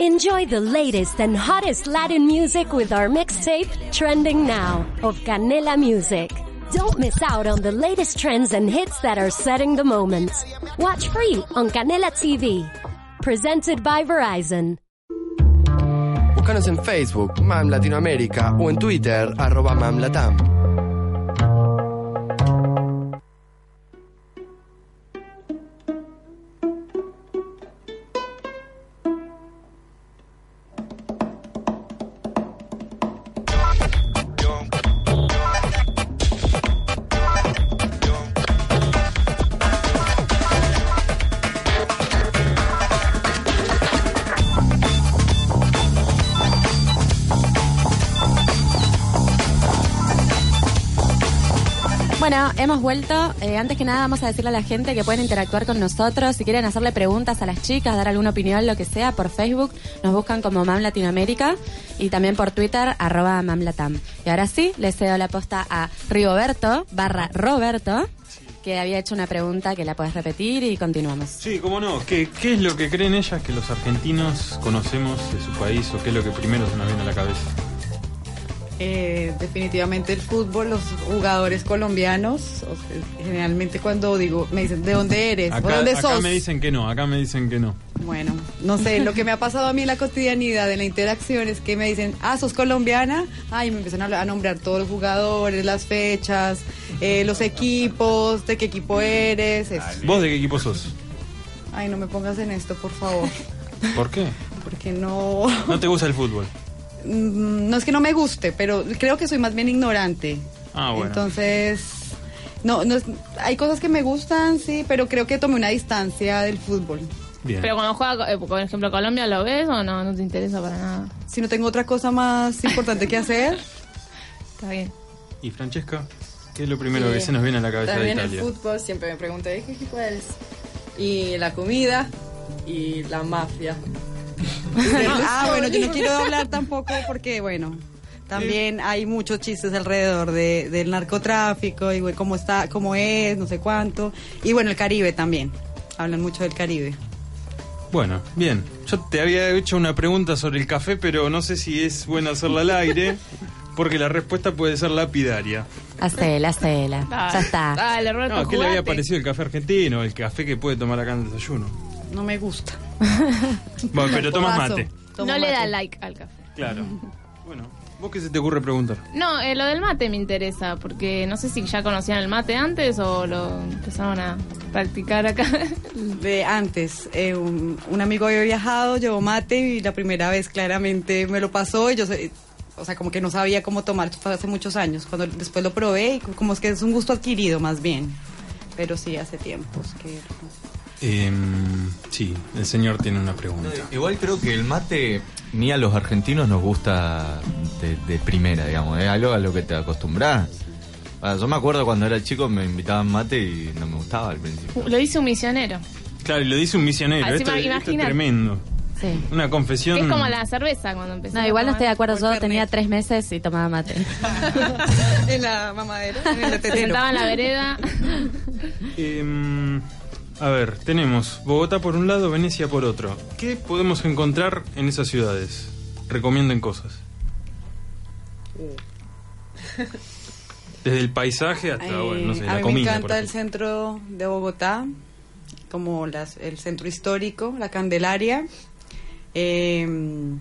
Enjoy the latest and hottest Latin music with our mixtape, Trending Now, of Canela Music. Don't miss out on the latest trends and hits that are setting the moment. Watch free on Canela TV. Presented by Verizon. Búscanos en Facebook, MAM Latinoamérica, o en Twitter, arroba MAMLatam. Bueno, hemos vuelto. Eh, antes que nada, vamos a decirle a la gente que pueden interactuar con nosotros. Si quieren hacerle preguntas a las chicas, dar alguna opinión, lo que sea, por Facebook nos buscan como Mam Latinoamérica y también por Twitter, arroba MamLatam. Y ahora sí, le cedo la posta a Rigoberto, barra Roberto, que había hecho una pregunta que la puedes repetir y continuamos. Sí, cómo no. ¿Qué, ¿Qué es lo que creen ellas que los argentinos conocemos de su país o qué es lo que primero se nos viene a la cabeza? Eh, definitivamente el fútbol, los jugadores colombianos, o sea, generalmente cuando digo, me dicen, ¿de dónde eres? ¿O Acá, dónde acá sos? me dicen que no, acá me dicen que no. Bueno, no sé, lo que me ha pasado a mí en la cotidianidad, en la interacción, es que me dicen, ah, sos colombiana, ay, me empiezan a, nombrar todos los jugadores, las fechas, eh, los equipos, de qué equipo eres, eso. ¿Vos de qué equipo sos? Ay, no me pongas en esto, por favor, ¿Por qué? porque no... ¿No te gusta el fútbol? Mm, No es que no me guste, pero creo que soy más bien ignorante. Ah, bueno. Entonces, no, no es- hay cosas que me gustan, sí, pero creo que tomé una distancia del fútbol. Bien. Pero cuando juega, eh, por ejemplo, Colombia, ¿lo ves o no? No te interesa para nada. Si no tengo otra cosa más importante que hacer, Está bien. ¿Y Francesca? ¿Qué es lo primero Sí. que se nos viene a la cabeza de También el Italia? fútbol, siempre me pregunto, ¿de qué equipo eres? Y la comida y la mafia. Ah, bueno, yo no quiero hablar tampoco porque, bueno, también hay muchos chistes alrededor de, del narcotráfico y bueno, cómo está, cómo es, no sé cuánto. Y bueno, el Caribe también. Hablan mucho del Caribe. Bueno, bien. Yo te había hecho una pregunta sobre el café, pero no sé si es bueno hacerla al aire, porque la respuesta puede ser lapidaria. Hacela, hacela. Ya está. Roberto, No, ¿qué le había parecido el café argentino, el café que puede tomar acá en el desayuno? No me gusta. Bueno, pero tomas mate. Tomo No le da mate. like al café. Claro. Bueno, ¿vos qué se te ocurre preguntar? No, eh, lo del mate me interesa, porque no sé si ya conocían el mate antes o lo empezaron a practicar acá. De antes, eh, un, un amigo había viajado, llevó mate y la primera vez claramente me lo pasó y yo, sé- o sea, como que no sabía cómo tomar, hace muchos años, cuando después lo probé y como es que es un gusto adquirido más bien, pero sí, hace tiempos que... Em, sí, el señor tiene una pregunta. Igual creo que el mate ni a los argentinos nos gusta de, de primera, digamos. Es algo a lo que te acostumbras. Ah, yo me acuerdo cuando era chico me invitaban mate y no me gustaba al principio. lo dice un misionero. Claro, y lo dice un misionero. Así Esto, va, esto es imagínate. tremendo. Sí. Una confesión. Es como la cerveza cuando empezó. No, igual no estoy de acuerdo. Yo tenía tres meses y tomaba mate. en la mamadera, en el tetero. sentaba en la vereda. Em, a ver, tenemos Bogotá por un lado, Venecia por otro. ¿Qué podemos encontrar en esas ciudades? Recomienden cosas. Desde el paisaje hasta, Eh, bueno, no sé, a la mí comida. me encanta el centro de Bogotá, como las- el centro histórico, la Candelaria. Eh,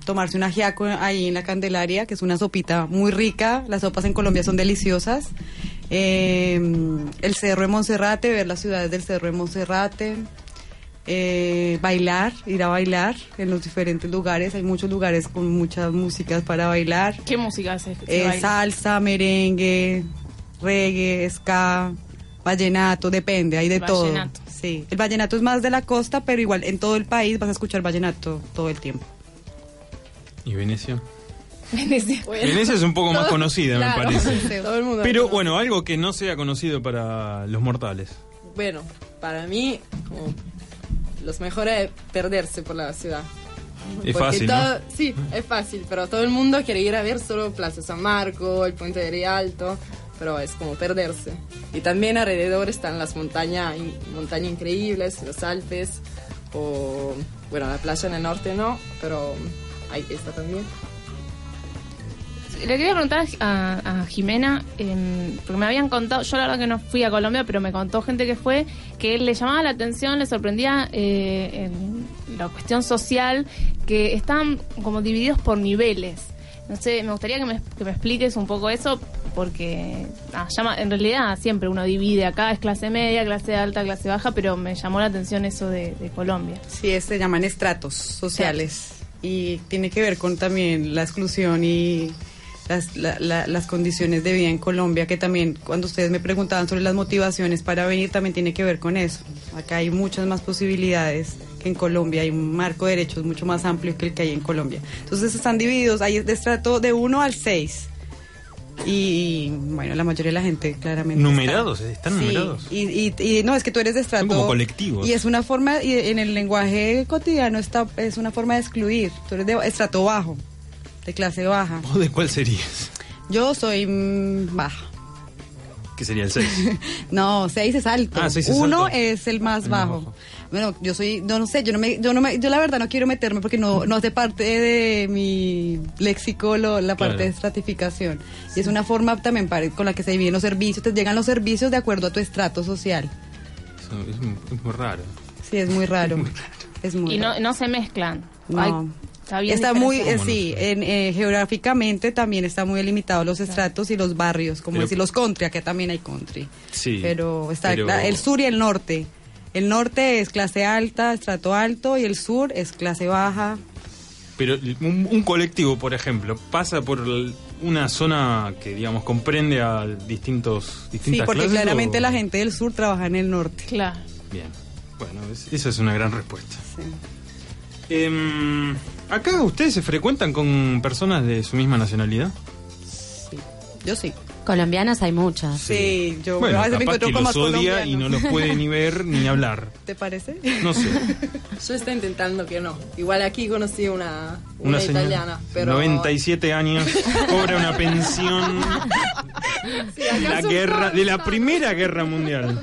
tomarse un ajiaco ahí en la Candelaria, que es una sopita muy rica. Las sopas en Colombia son deliciosas. Eh, el Cerro de Monserrate, ver las ciudades del Cerro de Monserrate. Eh, bailar, ir a bailar en los diferentes lugares. Hay muchos lugares con muchas músicas para bailar. ¿Qué música se, se Eh, baila? salsa, merengue, reggae, ska, vallenato, depende, hay de Vallenato. todo. Sí, el vallenato es más de la costa, pero igual en todo el país vas a escuchar vallenato todo el tiempo. ¿Y Venecia? Venecia. Venecia es un poco más conocida, Claro. me parece. Todo el mundo. Pero bueno, algo que no sea conocido para los mortales. Bueno, para mí, como los mejores es perderse por la ciudad. Es Porque fácil, Sí, es fácil, pero todo el mundo quiere ir a ver solo Plaza San Marco, el Puente de Rialto, pero es como perderse. Y también alrededor están las montañas, montañas increíbles, los Alpes, o bueno, la playa en el norte no, pero ahí está también. Le quería preguntar a, a Jimena, em, porque me habían contado, yo la verdad que no fui a Colombia, pero me contó gente que fue, que le llamaba la atención, le sorprendía eh, en la cuestión social, que estaban como divididos por niveles. No sé, me gustaría que me, que me expliques un poco eso, porque ah, en realidad siempre uno divide, acá es clase media, clase alta, clase baja, pero me llamó la atención eso de, Colombia. Sí, se llaman estratos sociales y tiene que ver con también la exclusión y las, la- la- condiciones de vida en Colombia, que también cuando ustedes me preguntaban sobre las motivaciones para venir, también tiene que ver con eso. Acá hay muchas más posibilidades que en Colombia, hay un marco de derechos mucho más amplio que el que hay en Colombia. Entonces están divididos, hay de estrato de 1 al 6. Y bueno, la mayoría de la gente claramente. Numerados, está. ¿están Sí, numerados? Y, y, y no, es que tú eres de estrato. como colectivos. Y es una forma, y en el lenguaje cotidiano está, es una forma de excluir. Tú eres de estrato bajo, de clase baja. ¿Vos de cuál serías? Yo soy mm, baja. Que sería el 6. No, seis es alto. Ah, es Uno alto. es el más El bajo. bajo. Bueno, yo soy, yo no sé, yo no me, yo no me, yo la verdad no quiero meterme porque no, no hace parte de mi léxico lo- la parte Claro. de estratificación. Y es una forma también para- con la que se dividen los servicios, te llegan los servicios de acuerdo a tu estrato social. Eso es, muy- es muy raro. Sí, es muy raro. Es muy Y raro. no, no se mezclan. No. Hay- está bien Está muy, eh, sí, en, eh, geográficamente también está muy delimitado los estratos y los barrios, como Pero- decir los country, acá también hay country. Sí. Pero está pero- el sur y el norte. El norte es clase alta, estrato alto, y el sur es clase baja. Pero un, un colectivo, por ejemplo, pasa por el- una zona que, digamos, comprende a distintos, Sí, distintas porque clases, claramente o- la gente del sur trabaja en el norte. Claro. Bien. Bueno, es- esa es una gran respuesta. Em, acá ustedes se frecuentan con personas de su misma nacionalidad. Yo sí. Colombianas hay muchas. Sí, yo bueno, a veces me capaz encuentro que los odia y no los puede ni ver ni hablar. ¿Te parece? No sé. Yo estoy intentando que no. Igual aquí conocí una, una, Una señora, italiana, pero 97 años, cobra una pensión Sí, la guerra, de la. Primera Guerra Mundial.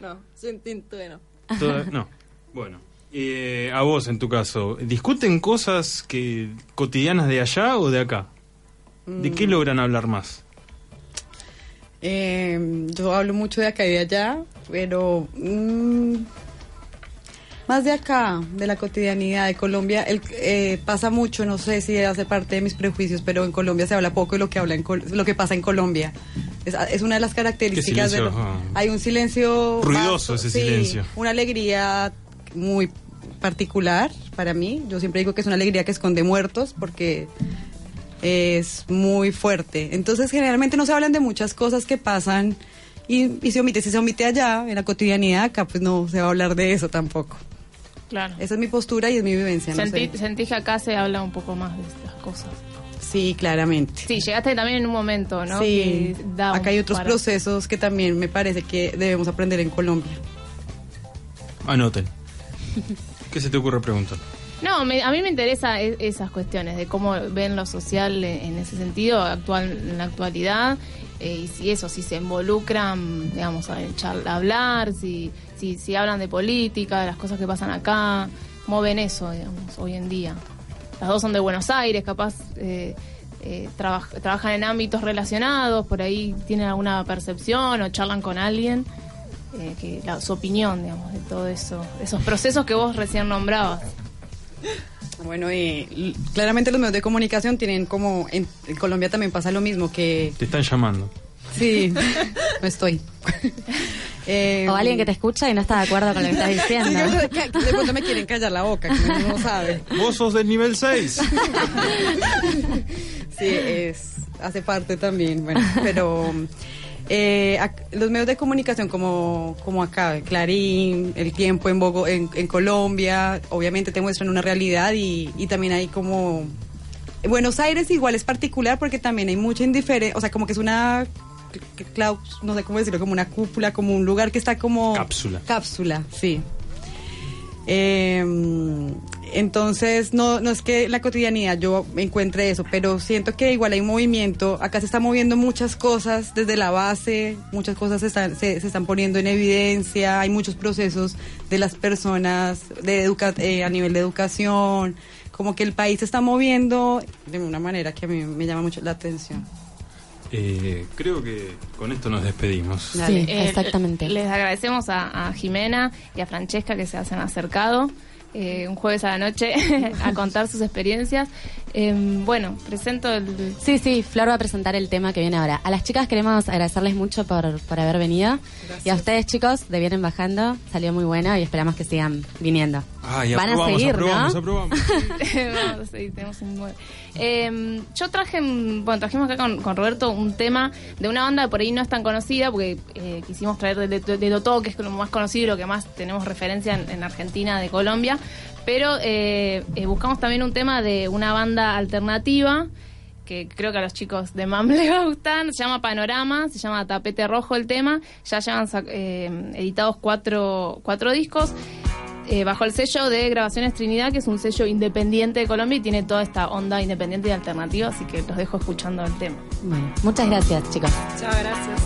No, yo intento que no. Toda- no. Bueno, eh, a vos en tu caso, ¿discuten cosas que cotidianas de allá o de acá? ¿De Mm. qué logran hablar más? Eh, yo hablo mucho de acá y de allá, pero mm, más de acá, de la cotidianidad de Colombia, el, eh, pasa mucho, no sé si hace parte de mis prejuicios, pero en Colombia se habla poco de lo que habla en lo que pasa en Colombia. Es, es una de las características de silencio, lo- ah. hay un silencio Ruidoso vasto, ese sí, silencio. una alegría muy particular para mí. Yo siempre digo que es una alegría que esconde muertos porque es muy fuerte. Entonces, generalmente no se hablan de muchas cosas que pasan y, y se omite. Si se omite allá, en la cotidianidad, acá pues no se va a hablar de eso tampoco. Claro. Esa es mi postura y es mi vivencia. no Sentí, sé. sentí que acá se habla un poco más de estas cosas. Sí, claramente. Sí, llegaste también en un momento, ¿no? Sí, acá hay otros para- procesos que también me parece que debemos aprender en Colombia. Anoten. ¿Qué se te ocurre preguntar? No, me- a mí me interesa e- esas cuestiones de cómo ven lo social en, en ese sentido actual en la actualidad eh, y si eso, si se involucran, digamos, a, echar- a hablar, si, si, si hablan de política, de las cosas que pasan acá, cómo ven eso, digamos, hoy en día. Las dos son de Buenos Aires, capaz eh, eh, trabaj- trabajan en ámbitos relacionados, por ahí tienen alguna percepción o charlan con alguien. Eh, que la- su opinión, digamos, de todo eso, esos procesos que vos recién nombrabas. Bueno, y l- claramente los medios de comunicación tienen como, en, en Colombia también pasa lo mismo, que Te están llamando. sí, no estoy. Eh, O alguien que te escucha y no está de acuerdo con lo que estás diciendo. De pronto me quieren callar la boca, que uno no sabe. Vos sos del nivel 6. Sí, es, hace parte también, bueno, pero eh, los medios de comunicación como, como acá, Clarín, El Tiempo en, Bogo- en, en Colombia, obviamente te muestran una realidad y, y también hay como... Buenos Aires igual es particular porque también hay mucha indiferencia, o sea, como que es una... no sé cómo decirlo, como una cúpula, como un lugar que está como... Cápsula. Cápsula, sí. Eh, Entonces, no, no es que en la cotidianidad yo encuentre eso, pero siento que igual hay movimiento. Acá se están moviendo muchas cosas desde la base, muchas cosas se están, se, se están poniendo en evidencia, hay muchos procesos de las personas de educa eh, a nivel de educación, como que el país se está moviendo de una manera que a mí me llama mucho la atención. Eh, creo que con esto nos despedimos. Sí, Eh, exactamente. Les agradecemos a, a Jimena y a Francesca que se hacen acercado eh, un jueves a la noche a contar sus experiencias. Eh, bueno, presento el... Sí, sí, Flor va a presentar el tema que viene ahora. A las chicas queremos agradecerles mucho por, por haber venido. Y a ustedes, chicos, de Vienen Bajando, salió muy bueno y esperamos que sigan viniendo. Ay, Van a aprobamos, seguir, aprobamos, ¿no? aprobamos. Vamos a seguir, tenemos un nueve. Eh, yo traje, bueno, trajimos acá con, con Roberto un tema de una banda que por ahí no es tan conocida, porque eh, quisimos traer de, de, de Totó, que es lo más conocido y lo que más tenemos referencia en, en Argentina, de Colombia. Pero eh, eh, buscamos también un tema de una banda alternativa que creo que a los chicos de MAM les va a gustar, se llama Panorama, se llama Tapete Rojo el tema, ya llevan eh, editados cuatro, cuatro discos, eh, bajo el sello de Grabaciones Trinidad, que es un sello independiente de Colombia y tiene toda esta onda independiente y alternativa, así que los dejo escuchando el tema. Bueno, muchas gracias, chicos. Chao, gracias.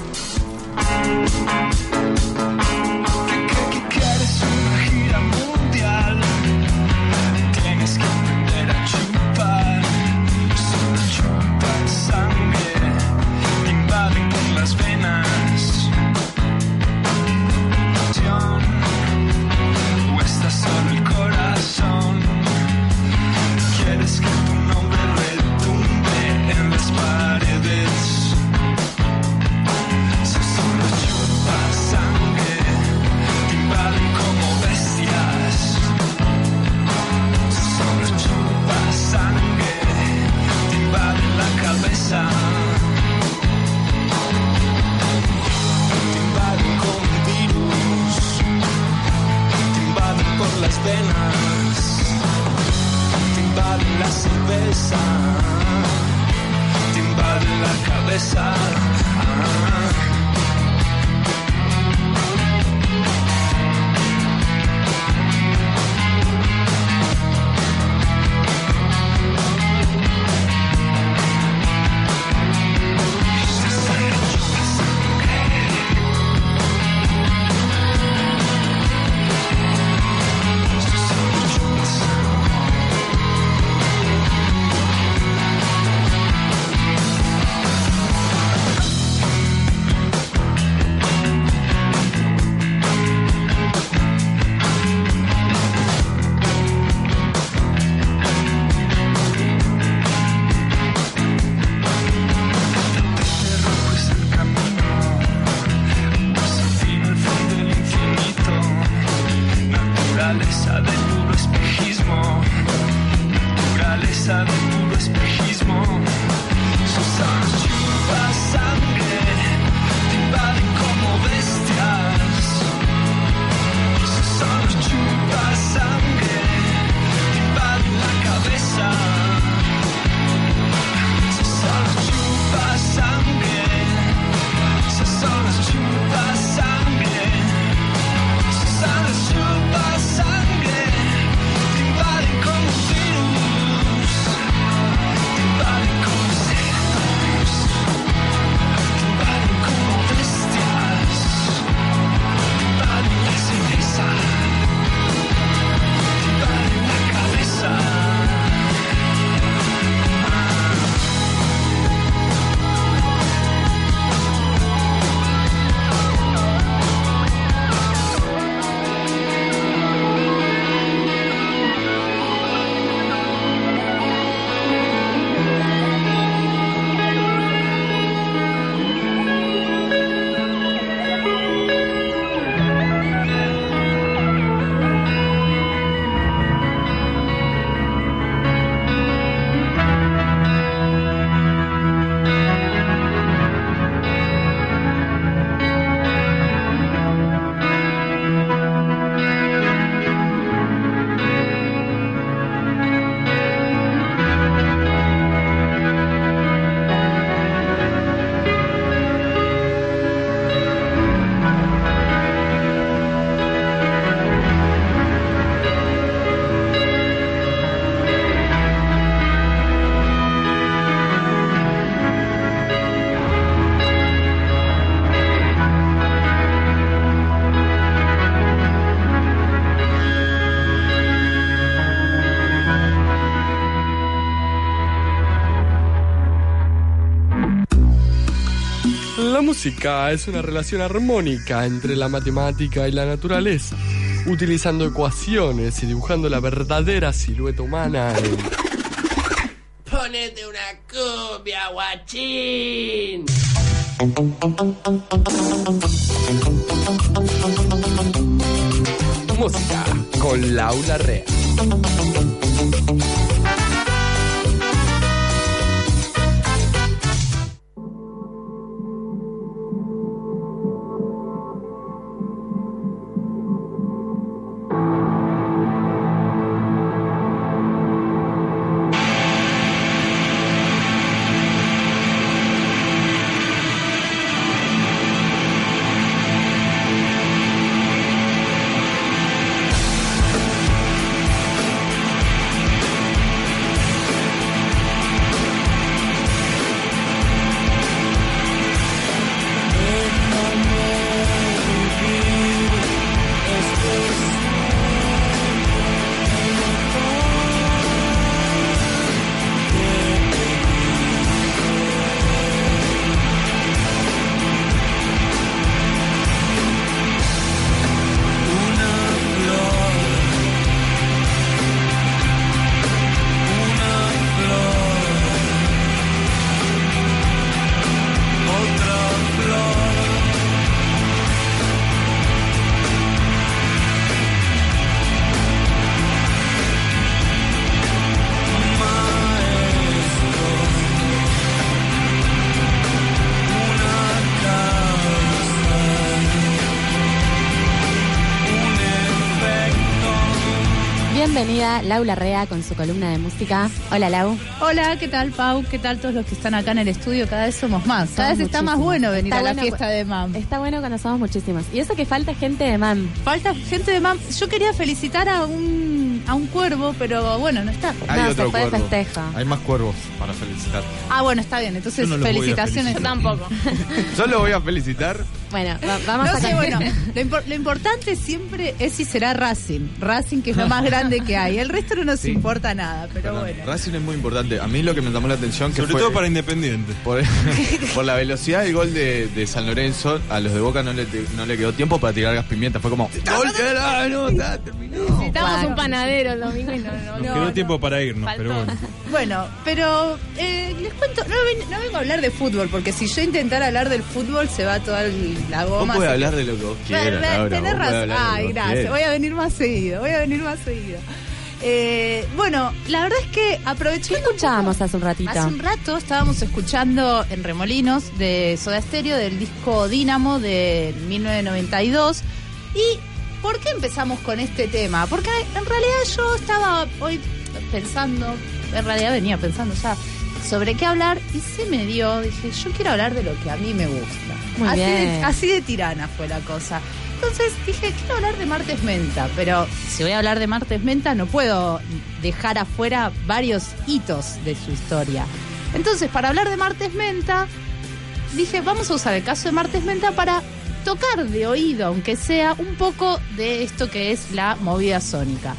Es una relación armónica entre la matemática y la naturaleza, utilizando ecuaciones y dibujando la verdadera silueta humana en... Ponete una cumbia, guachín. Música con Laura Rea. Bienvenida Laura Rea con su columna de música. Hola Lau. Hola, ¿qué tal Pau? ¿Qué tal todos los que están acá en el estudio? Cada vez somos más. Cada vez está más bueno venir Está a la bueno fiesta de MAM. Está bueno cuando somos muchísimos. Y eso que falta gente de MAM. Falta gente de MAM. Yo quería felicitar a un, a un cuervo, pero bueno, no está. Hay No, otro se fue de cuervo. festejo. Hay más cuervos para felicitar. Ah, bueno, está bien. Entonces, Yo no los voy a felicitaciones. felicitar. Tampoco. Yo lo voy a felicitar. Bueno, va- vamos No a sé, cambiar. bueno, lo, impor- lo importante siempre es si será Racing. Racing, que es lo más grande que hay. El resto no nos Sí. importa nada, pero Perdón, bueno. Racing es muy importante. A mí lo que me llamó la atención que Sobre fue todo para Independiente. por, por la velocidad del gol de, de San Lorenzo, a los de Boca no le, no le quedó tiempo para tirar gas pimienta. Fue como, ¡Gol! ¡Ah, no, está, terminó! Necesitamos un panadero el domingo y no, no, Nos no. quedó tiempo para irnos, Faltó. pero bueno. Bueno, pero eh, les cuento, no, ven- no vengo a hablar de fútbol, porque si yo intentara hablar del fútbol se va toda el- la Vos goma. podés se- hablar de lo que vos quieras, Laura, tenés vos razón. Ay, vos gracias. Voy a venir más seguido. Voy a venir más seguido. Eh, bueno, la verdad es que aproveché. ¿Qué escuchábamos hace un ratito? Hace un rato estábamos escuchando en Remolinos de Soda Stereo del disco Dínamo de 1992. ¿Y por qué empezamos con este tema? Porque en realidad yo estaba hoy pensando, en realidad venía pensando ya sobre qué hablar y se me dio, dije, yo quiero hablar de lo que a mí me gusta. Muy así, De, así de tirana fue la cosa. Entonces dije, quiero hablar de Martes Menta, pero si voy a hablar de Martes Menta no puedo dejar afuera varios hitos de su historia. Entonces, para hablar de Martes Menta, dije, vamos a usar el caso de Martes Menta para tocar de oído, aunque sea, un poco de esto que es la movida sónica.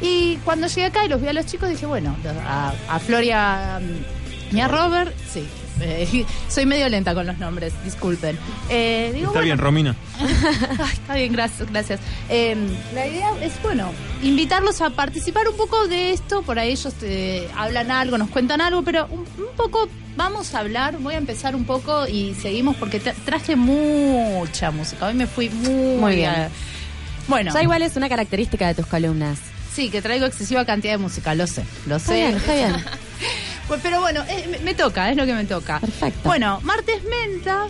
Y cuando llegué acá y los vi a los chicos, dije, bueno, a, a Floria mm, y a Robert, sí. Eh, soy medio lenta con los nombres, disculpen. Eh, digo, Está bueno, bien, Romina. Ay, está bien, gracias, gracias. Eh, la idea es, bueno, invitarlos a participar un poco de esto, por ahí ellos te hablan algo, nos cuentan algo, pero un, un poco vamos a hablar, voy a empezar un poco y seguimos porque tra- traje mucha música, hoy me fui muy, Muy bien. a- Bueno, Ya igual es una característica de tus columnas. sí, que traigo excesiva cantidad de música, lo sé, lo Está sé. bien, está bien. Pues, pero bueno, eh, me, me toca, es lo que me toca. Perfecto. Bueno, martes menta,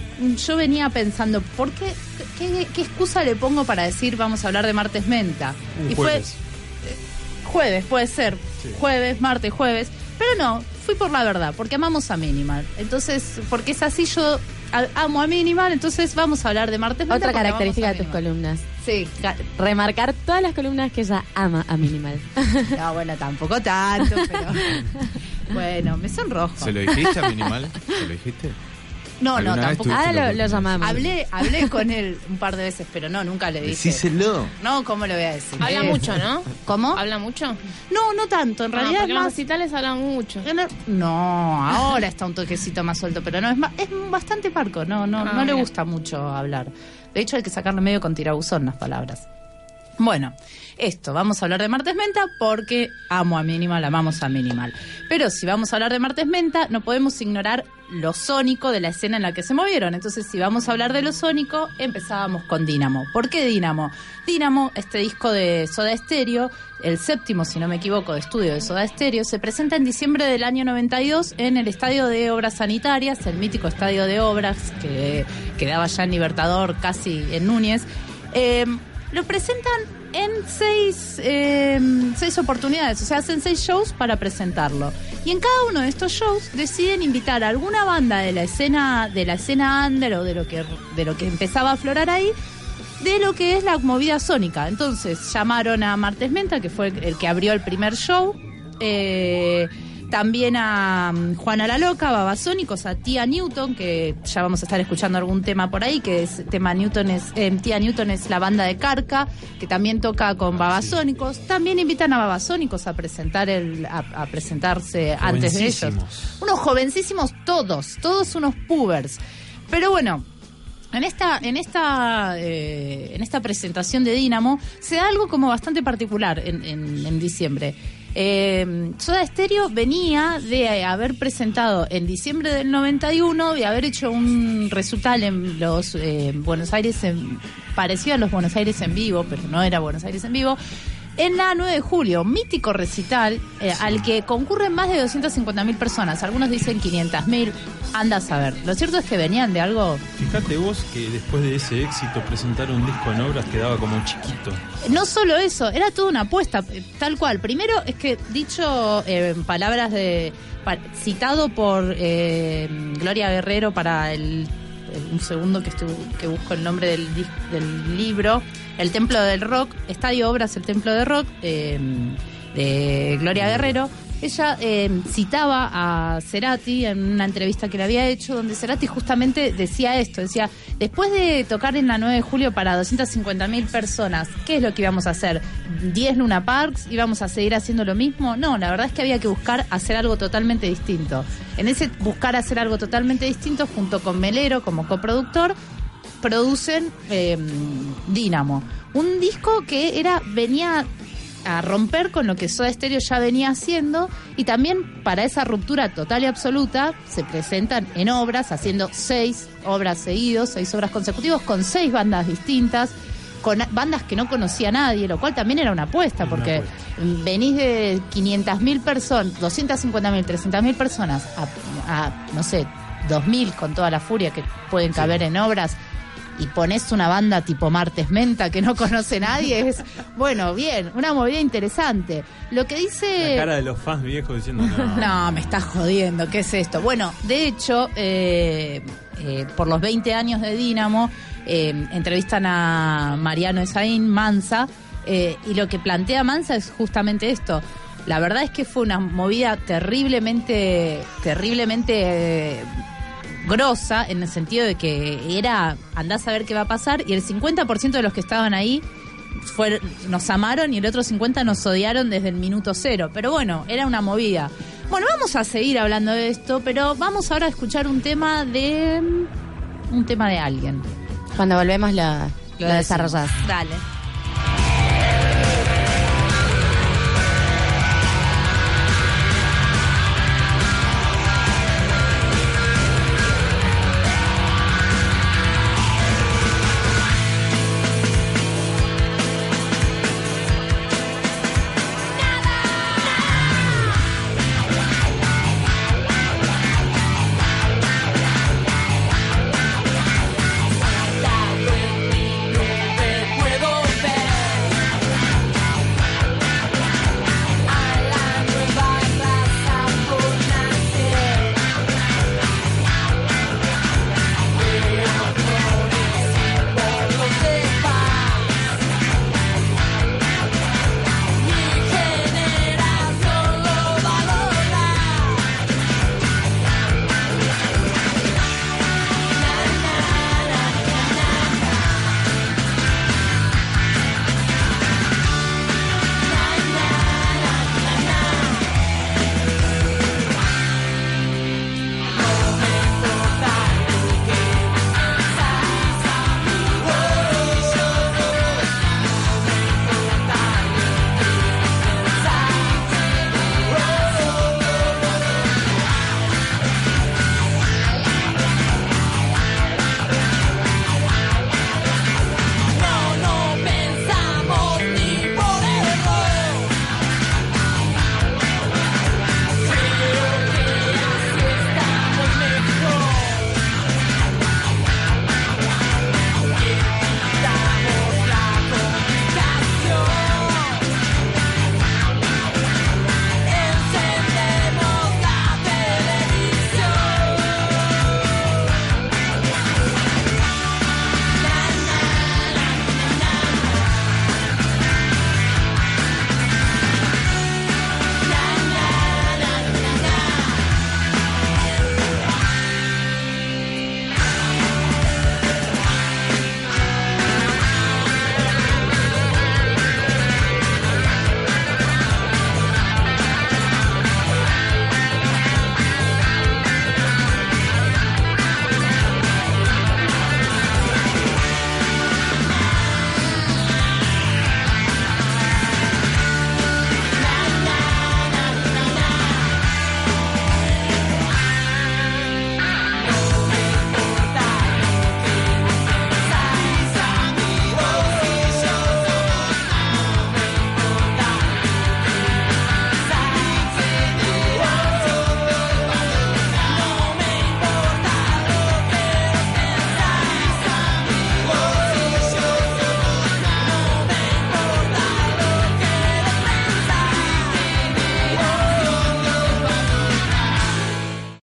yo venía pensando, ¿por qué, qué, qué excusa le pongo para decir vamos a hablar de martes menta? Un y jueves. fue eh, jueves, puede ser, jueves, martes, jueves, pero no, fui por la verdad, porque amamos a Minimal. Entonces, porque es así, yo a- amo a Minimal, entonces vamos a hablar de martes menta. Otra característica de tus columnas. Sí, Ca- Remarcar todas las columnas que ella ama a Minimal. no, bueno, tampoco tanto, pero bueno, me sonrojo. ¿Se lo dijiste a Minimal? ¿Se lo dijiste? No, no, ¿Alguna vez tampoco. Ah, lo, lo llamamos. Hablé, hablé con él un par de veces, pero no, nunca le dije. Decíselo. No, ¿cómo le voy a decir? Habla Eh, mucho, ¿no? ¿Cómo? ¿Habla mucho? No, no tanto. En Ah, realidad es los más. recitales hablan mucho. No, ahora está un toquecito más suelto, pero no, es, ma- es bastante parco, no, no, Ah, no le mira. gusta mucho hablar. De hecho, hay que sacarle medio con tirabuzón las palabras. Bueno, esto, vamos a hablar de Martes Menta porque amo a Minimal, amamos a Minimal. Pero si vamos a hablar de Martes Menta, no podemos ignorar lo sónico de la escena en la que se movieron. Entonces, si vamos a hablar de lo sónico, empezábamos con Dínamo. ¿Por qué Dínamo? Dínamo, este disco de Soda Stereo, el séptimo, si no me equivoco, de estudio de Soda Stereo, se presenta en diciembre del año 92 en el Estadio de Obras Sanitarias, el mítico Estadio de Obras que quedaba ya en Libertador, casi en Núñez. Eh, lo presentan en seis, eh, seis oportunidades, o sea, hacen seis shows para presentarlo. Y en cada uno de estos shows deciden invitar a alguna banda de la escena, de la escena under o de lo que, de lo que empezaba a aflorar ahí, de lo que es la movida sónica. Entonces llamaron a Martes Menta, que fue el que abrió el primer show. eh, también a mm, Juana la Loca, Babasónicos, a Tía Newton, que ya vamos a estar escuchando algún tema por ahí, que es tema Newton es, eh, Tía Newton es la banda de Carca, que también toca con Babasónicos. También invitan a Babasónicos a presentar el, a, a presentarse antes de ellos. Unos jovencísimos todos, todos unos pubers. Pero bueno, en esta, en esta, eh, en esta presentación de Dínamo se da algo como bastante particular en, en- en diciembre. Eh, Soda Stereo venía de haber presentado en diciembre del 91 y haber hecho un recital en los eh, Buenos Aires, en, parecido a los Buenos Aires en vivo, pero no era Buenos Aires en vivo, en la 9 de julio, mítico recital eh, al que concurren más de 250.000 personas. Algunos dicen 500.000, anda a saber. Lo cierto es que venían de algo Fíjate vos que después de ese éxito presentar un disco en obras quedaba como chiquito. No solo eso, era toda una apuesta, eh, tal cual. Primero es que dicho eh, en palabras de pa- citado por eh, Gloria Guerrero para el- un segundo que estu- que busco el nombre del, del libro, El Templo del Rock, Estadio Obras, El Templo del Rock, eh, de Gloria Guerrero. Ella eh, citaba a Cerati en una entrevista que le había hecho, donde Cerati justamente decía esto, decía, después de tocar en la 9 de julio para 250.000 personas, ¿qué es lo que íbamos a hacer? ¿10 Luna Parks? ¿Íbamos a seguir haciendo lo mismo? No, la verdad es que había que buscar hacer algo totalmente distinto. En ese buscar hacer algo totalmente distinto, junto con Melero como coproductor, producen eh, Dínamo. Un disco que era venía a romper con lo que Soda Stereo ya venía haciendo y también para esa ruptura total y absoluta se presentan en obras, haciendo seis obras seguidos, seis obras consecutivas con seis bandas distintas, con bandas que no conocía nadie, lo cual también era una apuesta porque venís de 500.000 personas, 250.000, 300.000 personas a, a, no sé, 2.000 con toda la furia que pueden caber en obras y pones una banda tipo Martes Menta que no conoce nadie, es, bueno, bien, una movida interesante. Lo que dice... La cara de los fans viejos diciendo no. No, me estás jodiendo, ¿qué es esto? Bueno, de hecho, eh, eh, por los 20 años de Dínamo, eh, entrevistan a Mariano Esaín, Mansa, eh, y lo que plantea Mansa es justamente esto. La verdad es que fue una movida terriblemente, terriblemente grosa, en el sentido de que era, andás a ver qué va a pasar, y el 50% de los que estaban ahí fueron, nos amaron y el otro 50 nos odiaron desde el minuto cero. Pero bueno, era una movida. Bueno, vamos a seguir hablando de esto, pero vamos ahora a escuchar un tema de. un tema de alguien. Cuando volvemos lo, lo desarrollás. Dale.